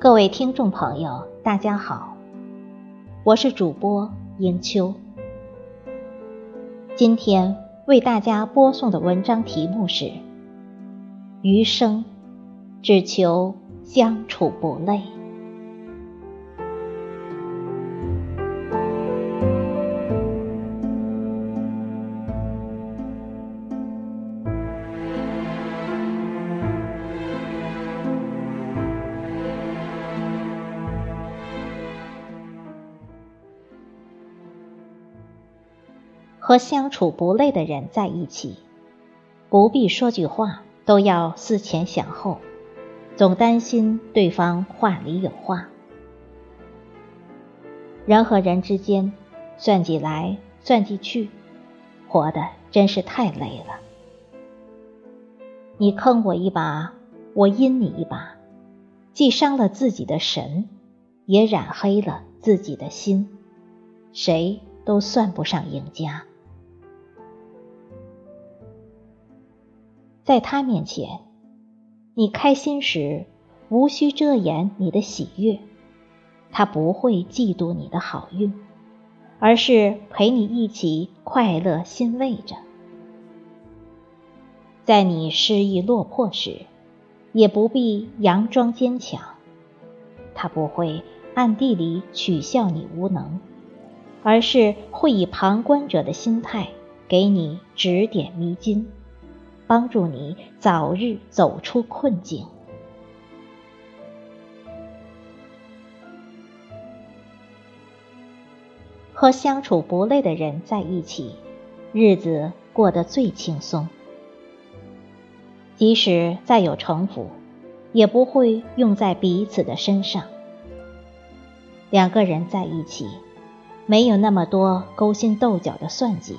各位听众朋友，大家好，我是主播迎秋。今天为大家播送的文章题目是《余生只求相处不累》。和相处不累的人在一起，不必说句话都要思前想后，总担心对方话里有话。人和人之间，算计来算计去，活的真是太累了。你坑我一把，我阴你一把，既伤了自己的神，也染黑了自己的心，谁都算不上赢家。在他面前，你开心时无需遮掩你的喜悦，他不会嫉妒你的好运，而是陪你一起快乐欣慰着。在你失意落魄时，也不必佯装坚强，他不会暗地里取笑你无能，而是会以旁观者的心态给你指点迷津。帮助你早日走出困境。和相处不累的人在一起，日子过得最轻松。即使再有城府，也不会用在彼此的身上。两个人在一起，没有那么多勾心斗角的算计。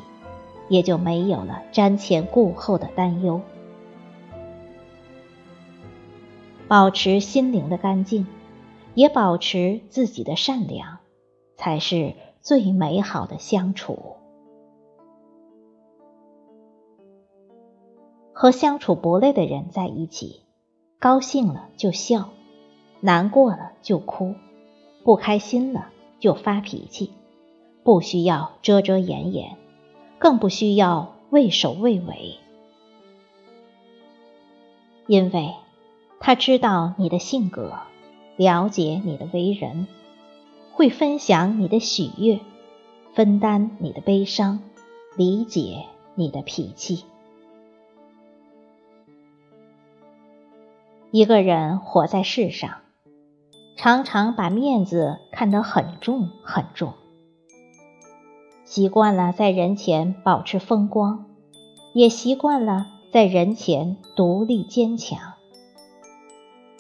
也就没有了瞻前顾后的担忧。保持心灵的干净，也保持自己的善良，才是最美好的相处。和相处不累的人在一起，高兴了就笑，难过了就哭，不开心了就发脾气，不需要遮遮掩掩。更不需要畏首畏尾，因为他知道你的性格，了解你的为人，会分享你的喜悦，分担你的悲伤，理解你的脾气。一个人活在世上，常常把面子看得很重很重。习惯了在人前保持风光，也习惯了在人前独立坚强。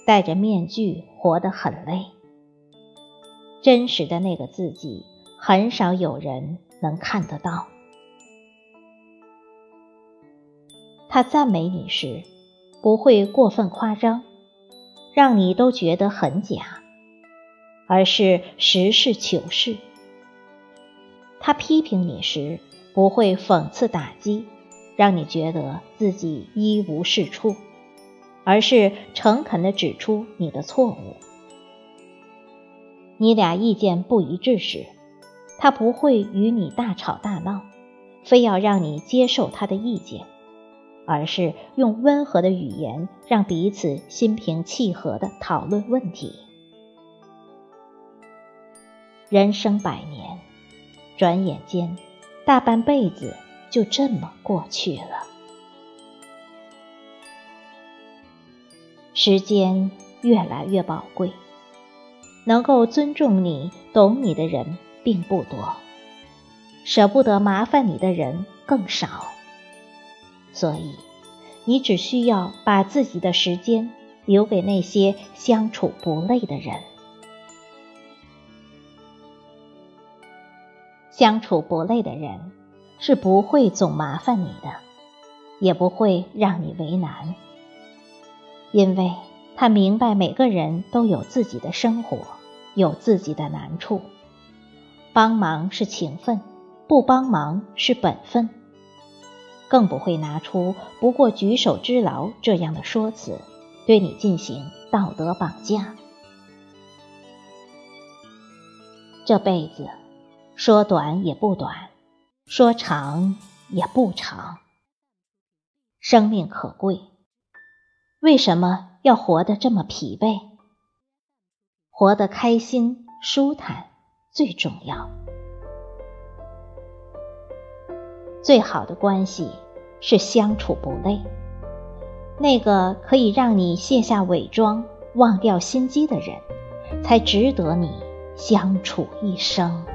戴着面具活得很累，真实的那个自己很少有人能看得到。他赞美你时，不会过分夸张，让你都觉得很假，而是实事求是。他批评你时，不会讽刺打击，让你觉得自己一无是处，而是诚恳地指出你的错误。你俩意见不一致时，他不会与你大吵大闹，非要让你接受他的意见，而是用温和的语言让彼此心平气和地讨论问题。人生百年。转眼间，大半辈子就这么过去了。时间越来越宝贵，能够尊重你、懂你的人并不多，舍不得麻烦你的人更少。所以，你只需要把自己的时间留给那些相处不累的人。相处不累的人，是不会总麻烦你的，也不会让你为难，因为他明白每个人都有自己的生活，有自己的难处。帮忙是情分，不帮忙是本分，更不会拿出“不过举手之劳”这样的说辞，对你进行道德绑架。这辈子说短也不短，说长也不长。生命可贵，为什么要活得这么疲惫？活得开心、舒坦最重要。最好的关系是相处不累，那个可以让你卸下伪装、忘掉心机的人，才值得你相处一生。